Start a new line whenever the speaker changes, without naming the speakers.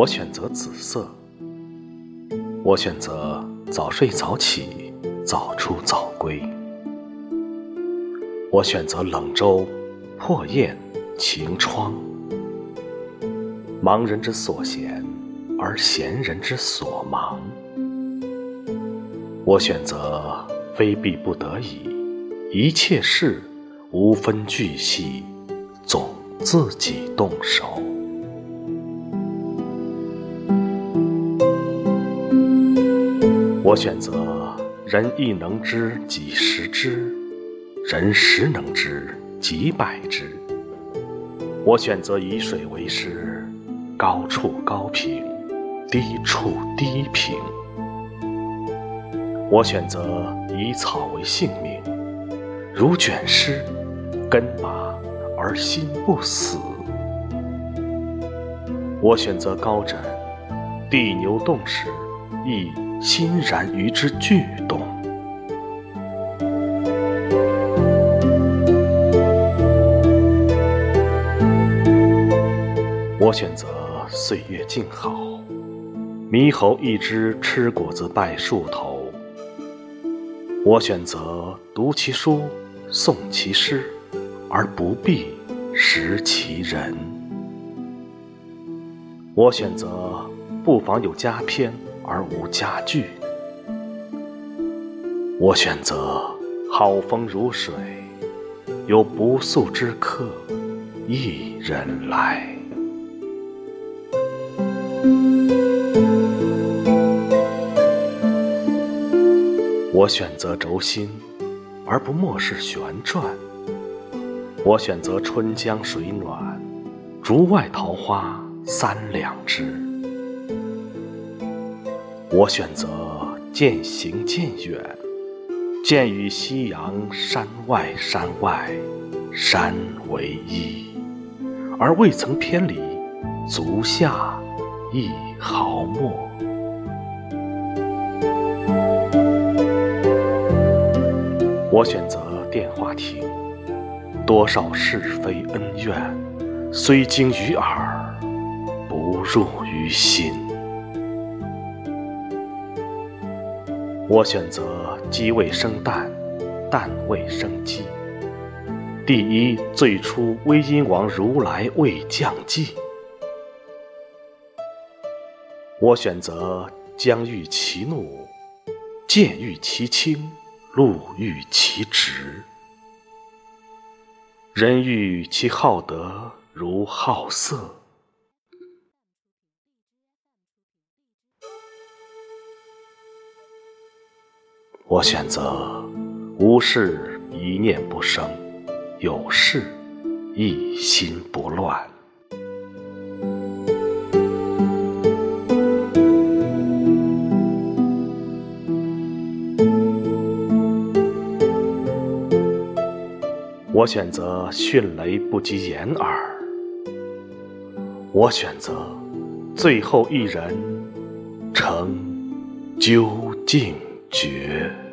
我选择紫色。我选择早睡早起，早出早归。我选择冷粥、破砚、晴窗。忙人之所闲，而闲人之所忙。我选择非必不得已，一切事无分巨细，总自己动手。我选择人亦能知几十之，人十能知几百之。我选择以水为师，高处高平，低处低平。我选择以草为性命，如卷尸，根麻而心不死。我选择高枕，地牛动时，亦欣然与之俱动。我选择岁月静好，猕猴一只吃果子拜树头。我选择读其书，诵其诗，而不必识其人。我选择不妨有佳篇，而无家具。我选择好风如水，有不速之客一人来。我选择轴心，而不漠视旋转。我选择春江水暖，竹外桃花三两枝。我选择渐行渐远，渐与夕阳山外山外山为一，而未曾偏离足下一毫末。我选择电话亭，多少是非恩怨，虽经于耳，不入于心。我选择鸡未生蛋，蛋未生鸡。第一，最初威音王如来未降际。我选择将欲其怒，剑欲其轻。路欲其直，人欲其好德如好色。我选择无事一念不生，有事一心不乱。我选择迅雷不及掩耳，我选择最后一人成究竟绝